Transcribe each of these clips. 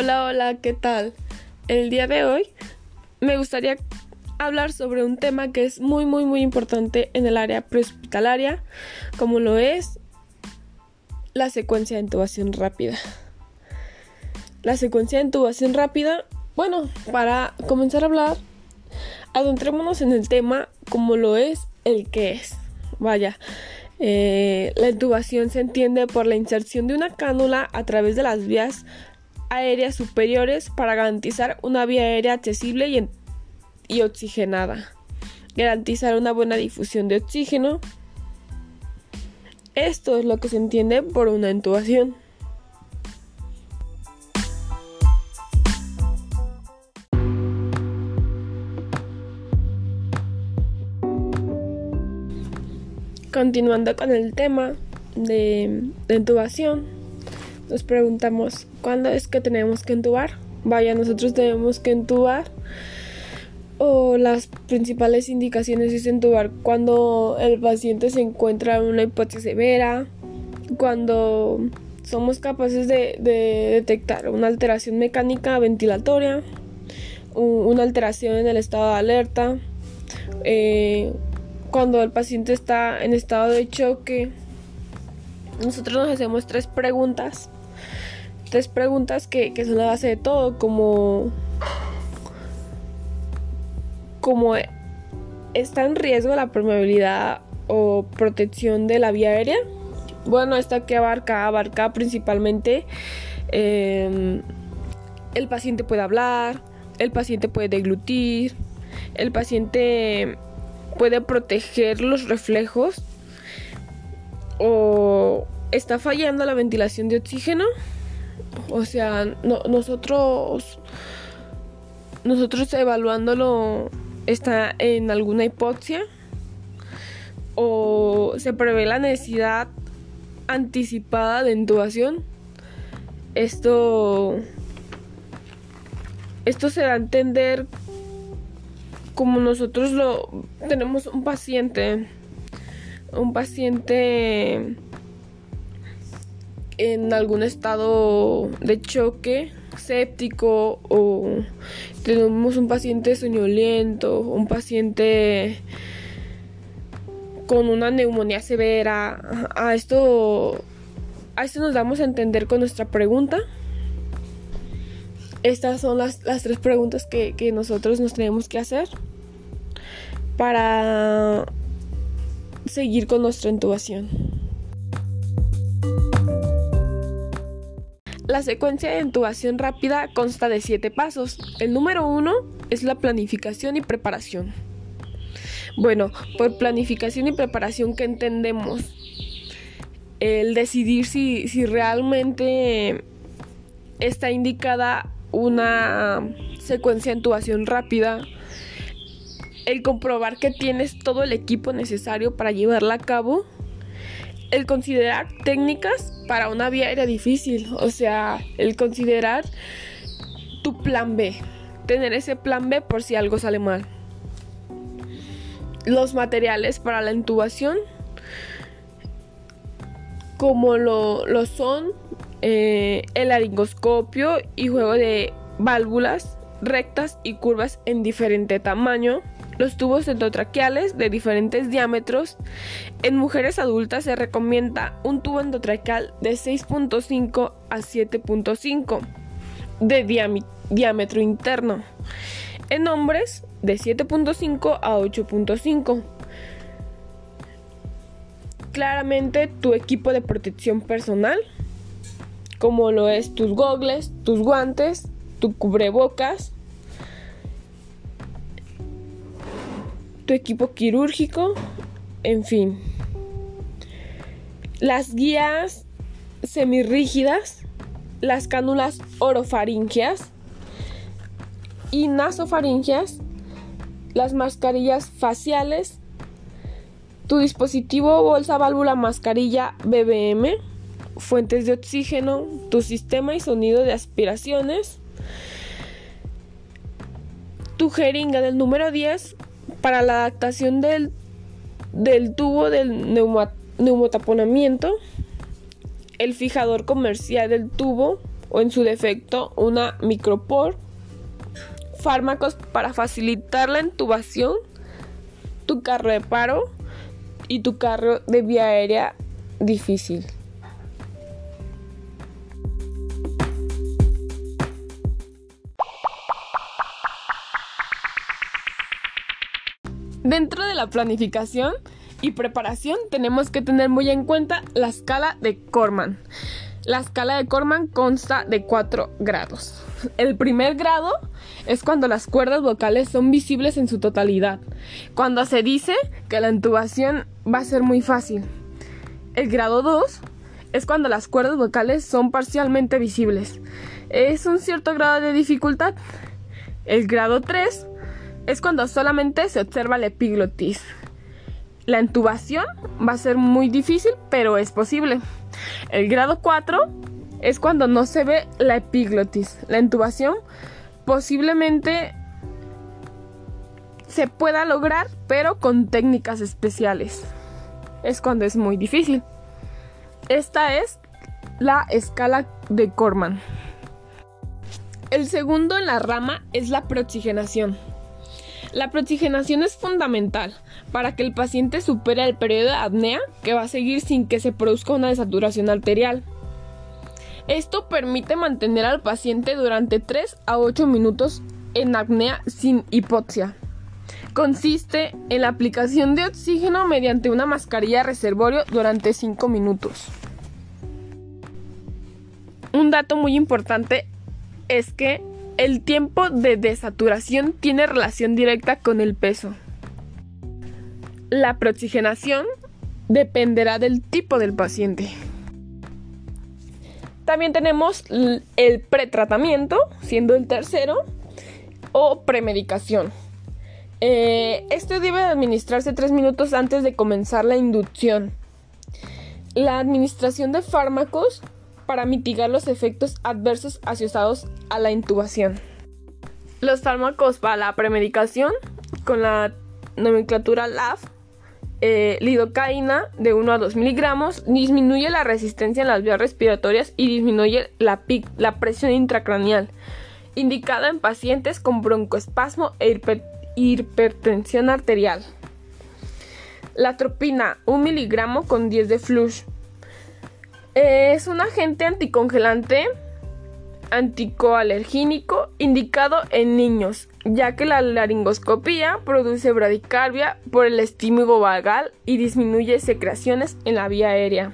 Hola, hola, ¿qué tal? El día de hoy me gustaría hablar sobre un tema que es muy, muy, muy importante en el área prehospitalaria, como lo es la secuencia de intubación rápida. La secuencia de intubación rápida, bueno, para comenzar a hablar, adentrémonos en el tema como lo es el que es. Vaya, eh, la intubación se entiende por la inserción de una cánula a través de las vías aéreas superiores para garantizar una vía aérea accesible y, y oxigenada, garantizar una buena difusión de oxígeno. Esto es lo que se entiende por una intubación. Continuando con el tema de, de intubación, nos preguntamos, ¿cuándo es que tenemos que entubar? Vaya, nosotros tenemos que entubar. O las principales indicaciones es entubar cuando el paciente se encuentra en una hipoxia severa, cuando somos capaces de, detectar una alteración mecánica ventilatoria, una alteración en el estado de alerta, eh, cuando el paciente está en estado de choque. Nosotros nos hacemos tres preguntas tres preguntas que, son la base de todo, como, como está en riesgo la permeabilidad o protección de la vía aérea. Bueno, esta que abarca, abarca principalmente em, el paciente puede hablar, el paciente puede deglutir, el paciente puede proteger los reflejos o está fallando la ventilación de oxígeno o sea, nosotros, nosotros evaluándolo está en alguna hipoxia o se prevé la necesidad anticipada de intubación. Esto, esto se da a entender como nosotros lo tenemos un paciente, un paciente en algún estado de choque séptico o tenemos un paciente soñoliento, un paciente con una neumonía severa. A esto, a esto nos damos a entender con nuestra pregunta. Estas son las, tres preguntas que, que nosotros nos tenemos que hacer para seguir con nuestra intubación. La secuencia de intubación rápida consta de siete pasos. El número uno es la planificación y preparación. Bueno, por planificación y preparación, ¿qué entendemos? El decidir si, si realmente está indicada una secuencia de intubación rápida. El comprobar que tienes todo el equipo necesario para llevarla a cabo el considerar técnicas para una vía era difícil, o sea, el considerar tu plan B, tener ese plan B por si algo sale mal. Los materiales para la intubación, como lo, son eh, el laringoscopio y juego de válvulas rectas y curvas en diferente tamaño, los tubos endotraqueales de diferentes diámetros. En mujeres adultas se recomienda un tubo endotraqueal de 6.5 a 7.5 de diámetro interno. En hombres de 7.5 a 8.5. Claramente tu equipo de protección personal, como lo es tus gogles, tus guantes, tu cubrebocas, tu equipo quirúrgico, en fin. Las guías semirrígidas, las cánulas orofaringeas y nasofaringeas, las mascarillas faciales, tu dispositivo bolsa válvula mascarilla BBM, fuentes de oxígeno, tu sistema y sonido de aspiraciones, tu jeringa del número 10 para la adaptación del, del tubo del neumotaponamiento, el fijador comercial del tubo o en su defecto una micropor, fármacos para facilitar la intubación, tu carro de paro y tu carro de vía aérea difícil. Dentro de la planificación y preparación tenemos que tener muy en cuenta la escala de Corman. La escala de Corman consta de cuatro grados. El primer grado es cuando las cuerdas vocales son visibles en su totalidad, cuando se dice que la intubación va a ser muy fácil. El grado 2 es cuando las cuerdas vocales son parcialmente visibles. Es un cierto grado de dificultad. El grado 3 es cuando solamente se observa la epiglotis. La intubación va a ser muy difícil, pero es posible. El grado 4 es cuando no se ve la epiglotis. La intubación posiblemente se pueda lograr, pero con técnicas especiales. Es cuando es muy difícil. Esta es la escala de Corman. El segundo en la rama es la prooxigenación. La proxigenación es fundamental para que el paciente supere el periodo de apnea que va a seguir sin que se produzca una desaturación arterial. Esto permite mantener al paciente durante 3 a 8 minutos en apnea sin hipoxia. Consiste en la aplicación de oxígeno mediante una mascarilla reservorio durante 5 minutos. Un dato muy importante es que el tiempo de desaturación tiene relación directa con el peso. La proxigenación dependerá del tipo del paciente. También tenemos el pretratamiento, siendo el tercero, o premedicación. Eh, este debe administrarse tres minutos antes de comenzar la inducción. La administración de fármacos para mitigar los efectos adversos asociados a la intubación. Los fármacos para la premedicación con la nomenclatura LAF, eh, lidocaína de 1 a 2 miligramos, disminuye la resistencia en las vías respiratorias y disminuye la, la presión intracraneal, indicada en pacientes con broncoespasmo e hipertensión arterial. La tropina, 1 miligramo con 10 de flush, es un agente anticongelante anticoalergínico indicado en niños, ya que la laringoscopía produce bradicardia por el estímulo vagal y disminuye secreciones en la vía aérea.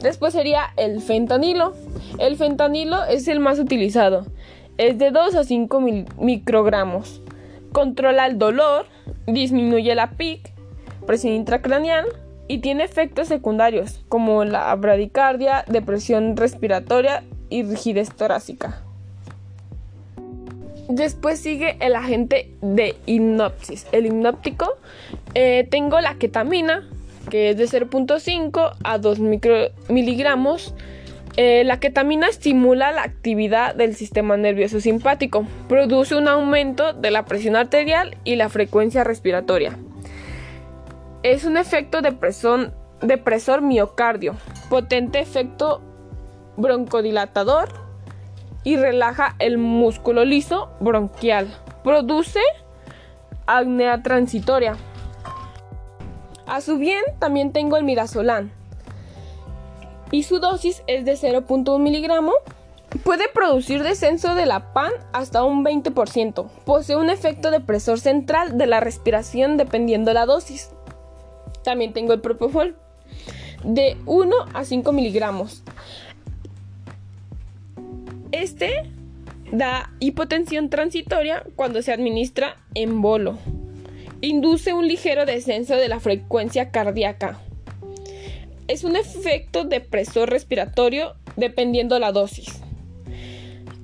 Después sería el fentanilo. El fentanilo es el más utilizado. Es de 2 a 5 microgramos. Controla el dolor, disminuye la PIC, presión intracraneal, y tiene efectos secundarios como la bradicardia, depresión respiratoria y rigidez torácica. Después sigue el agente de hipnosis. El hipnóptico eh, tengo la ketamina, que es de 0.5 a 2 miligramos. Eh, la ketamina estimula la actividad del sistema nervioso simpático, produce un aumento de la presión arterial y la frecuencia respiratoria. Es un efecto depresor, miocardio, potente efecto broncodilatador y relaja el músculo liso bronquial. Produce apnea transitoria. A su bien, también tengo el midazolam. Y su dosis es de 0.1 miligramo. Puede producir descenso de la PAN hasta un 20%. Posee un efecto depresor central de la respiración dependiendo la dosis. También tengo el Propofol de 1 a 5 miligramos. Este da hipotensión transitoria cuando se administra en bolo. Induce un ligero descenso de la frecuencia cardíaca. Es un efecto depresor respiratorio dependiendo la dosis.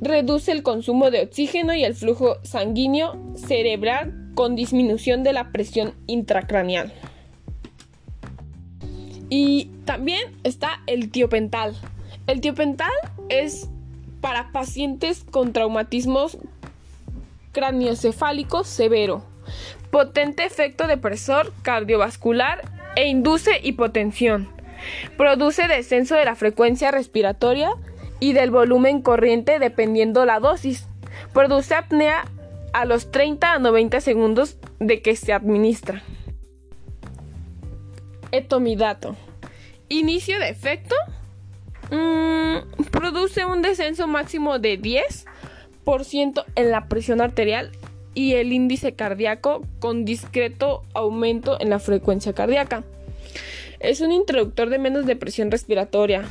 Reduce el consumo de oxígeno y el flujo sanguíneo cerebral con disminución de la presión intracraneal. Y también está el tiopental. El tiopental es para pacientes con traumatismos craniocefálicos severo, potente efecto depresor cardiovascular e induce hipotensión. Produce descenso de la frecuencia respiratoria y del volumen corriente dependiendo la dosis. Produce apnea a los 30 a 90 segundos de que se administra. Etomidato. Inicio de efecto. Mm, produce un descenso máximo de 10% en la presión arterial y el índice cardíaco con discreto aumento en la frecuencia cardíaca. Es un introductor de menos depresión respiratoria.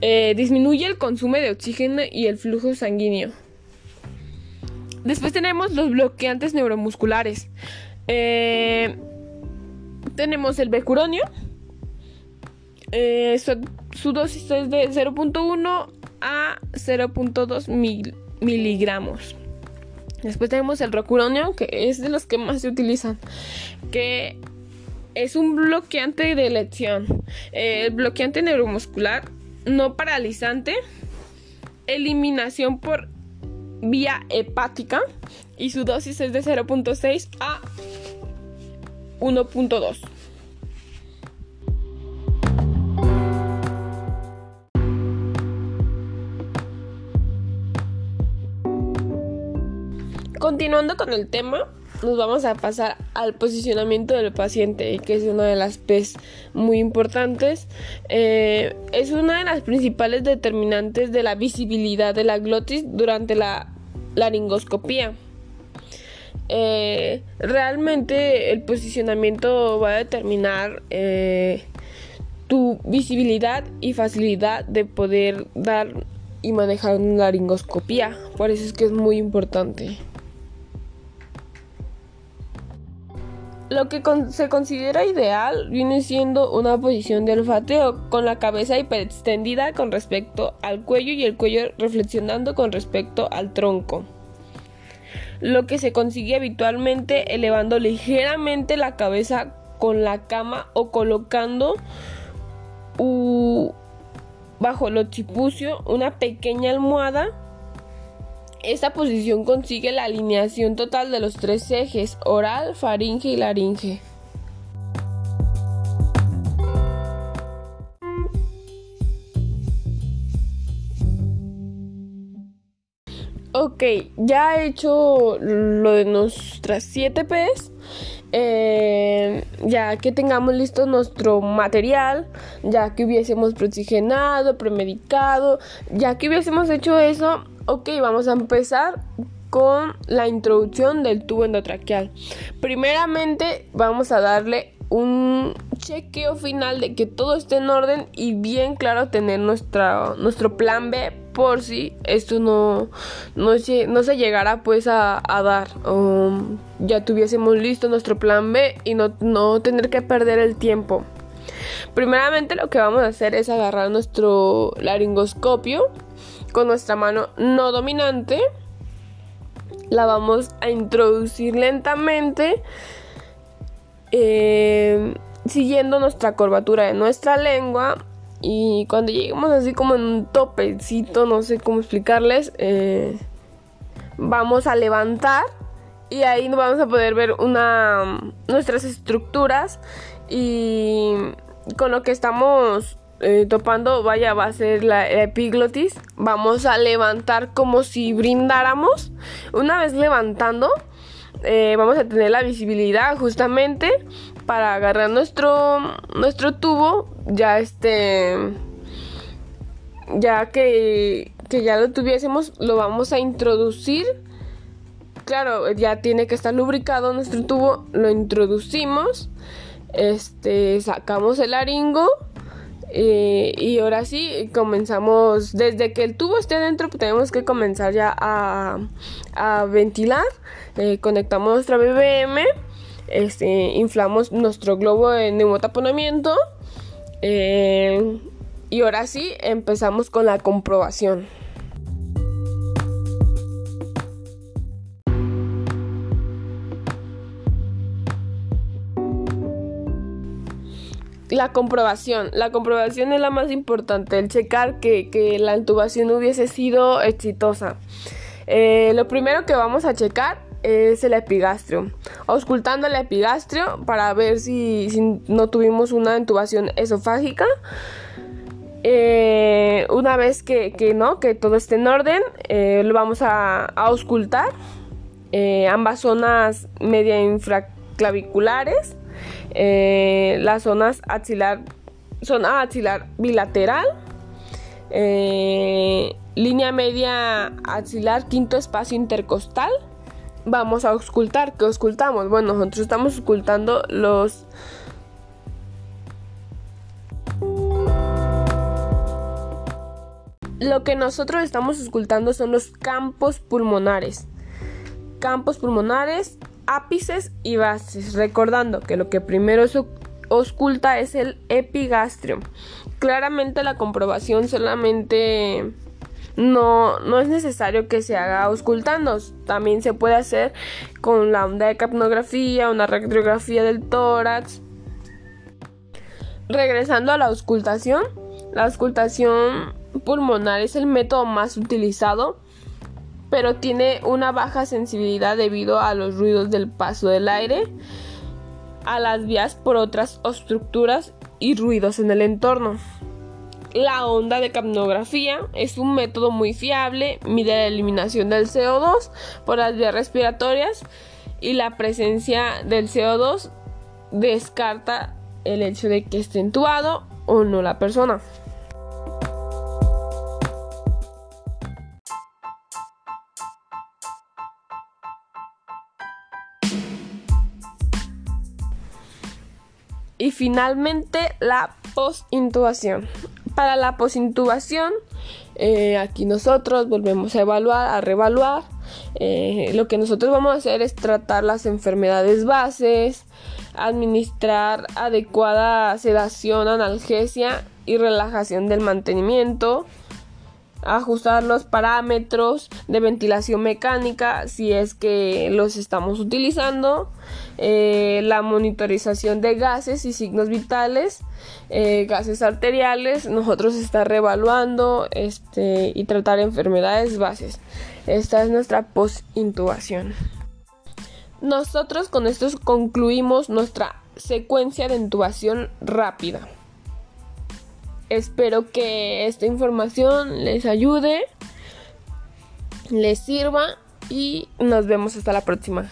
Eh, disminuye el consumo de oxígeno y el flujo sanguíneo. Después tenemos los bloqueantes neuromusculares. Eh, tenemos el becuronio. Eh, su, dosis es de 0.1 a 0.2 miligramos. Después tenemos el rocuronio, que es de los que más se utilizan, que es un bloqueante de elección. El bloqueante neuromuscular no paralizante, eliminación por vía hepática y su dosis es de 0.6 a 1.2. Continuando con el tema, nos vamos a pasar al posicionamiento del paciente, que es una de las P's muy importantes. Eh, es una de las principales determinantes de la visibilidad de la glotis durante la laringoscopía. Eh, realmente el posicionamiento va a determinar eh, tu visibilidad y facilidad de poder dar y manejar una laringoscopía. Por eso es que es muy importante. Lo que se considera ideal viene siendo una posición de olfateo con la cabeza hiperextendida con respecto al cuello y el cuello reflexionando con respecto al tronco. Lo que se consigue habitualmente elevando ligeramente la cabeza con la cama o colocando bajo el occipucio una pequeña almohada esta posición consigue la alineación total de los tres ejes, oral, faringe y laringe. Ok, ya he hecho lo de nuestras 7 P's. Eh, ya que tengamos listo nuestro material, ya que hubiésemos preoxigenado, premedicado, ya que hubiésemos hecho eso, Ok, vamos a empezar con la introducción del tubo endotraqueal. Primeramente vamos a darle un chequeo final de que todo esté en orden y bien claro tener nuestra, nuestro plan B por si esto no, no, se llegara pues a, dar o ya tuviésemos listo nuestro plan B y no, no tener que perder el tiempo. Primeramente lo que vamos a hacer es agarrar nuestro laringoscopio con nuestra mano no dominante. La vamos a introducir lentamente. Eh, siguiendo nuestra curvatura de nuestra lengua. Y cuando lleguemos así como en un topecito, no sé cómo explicarles, eh, vamos a levantar y ahí vamos a poder ver una nuestras estructuras y con lo que estamos eh, topando, vaya, va a ser la, epiglotis. Vamos a levantar como si brindáramos. Una vez levantando, eh, vamos a tener la visibilidad justamente para agarrar nuestro, nuestro tubo. Ya este, ya que, que ya lo tuviésemos, lo vamos a introducir. Claro, ya tiene que estar lubricado nuestro tubo. Lo introducimos. Este, sacamos el laringo eh, y ahora sí, comenzamos, desde que el tubo esté adentro, pues tenemos que comenzar ya a, ventilar. Eh, conectamos nuestra BBM, este, inflamos nuestro globo de neumotaponamiento. Eh, y ahora sí, empezamos con la comprobación. La comprobación. La comprobación es la más importante, el checar que, la intubación hubiese sido exitosa. Eh, lo primero que vamos a checar es el epigastrio. Auscultando el epigastrio para ver si, no tuvimos una intubación esofágica. Eh, una vez que, no, que todo esté en orden, eh, lo vamos a, auscultar. ambas zonas media infraclaviculares, las zonas axilar, zona axilar bilateral, línea media axilar, quinto espacio intercostal. Vamos a auscultar. ¿Qué auscultamos? Bueno, nosotros estamos auscultando los Lo que nosotros estamos ocultando son los campos pulmonares. Campos pulmonares, ápices y bases. Recordando que lo que primero se oculta es el epigastrio. Claramente la comprobación solamente no, no es necesario que se haga ocultando. También se puede hacer con la onda de capnografía, una radiografía del tórax. Regresando a la auscultación, la auscultación pulmonar es el método más utilizado, pero tiene una baja sensibilidad debido a los ruidos del paso del aire, a las vías por otras estructuras y ruidos en el entorno. La onda de capnografía es un método muy fiable, mide la eliminación del CO2 por las vías respiratorias y la presencia del CO2 descarta el hecho de que esté entubado o no la persona. Y finalmente la postintubación. Para la postintubación, eh, aquí nosotros volvemos a evaluar, a reevaluar. Eh, lo que nosotros vamos a hacer es tratar las enfermedades bases, administrar adecuada sedación, analgesia y relajación del mantenimiento, ajustar los parámetros de ventilación mecánica si es que los estamos utilizando, eh, la monitorización de gases y signos vitales, eh, gases arteriales, nosotros está reevaluando este, y tratar enfermedades bases. Esta es nuestra post-intubación. Nosotros con esto concluimos nuestra secuencia de intubación rápida. Espero que esta información les ayude, les sirva y nos vemos hasta la próxima.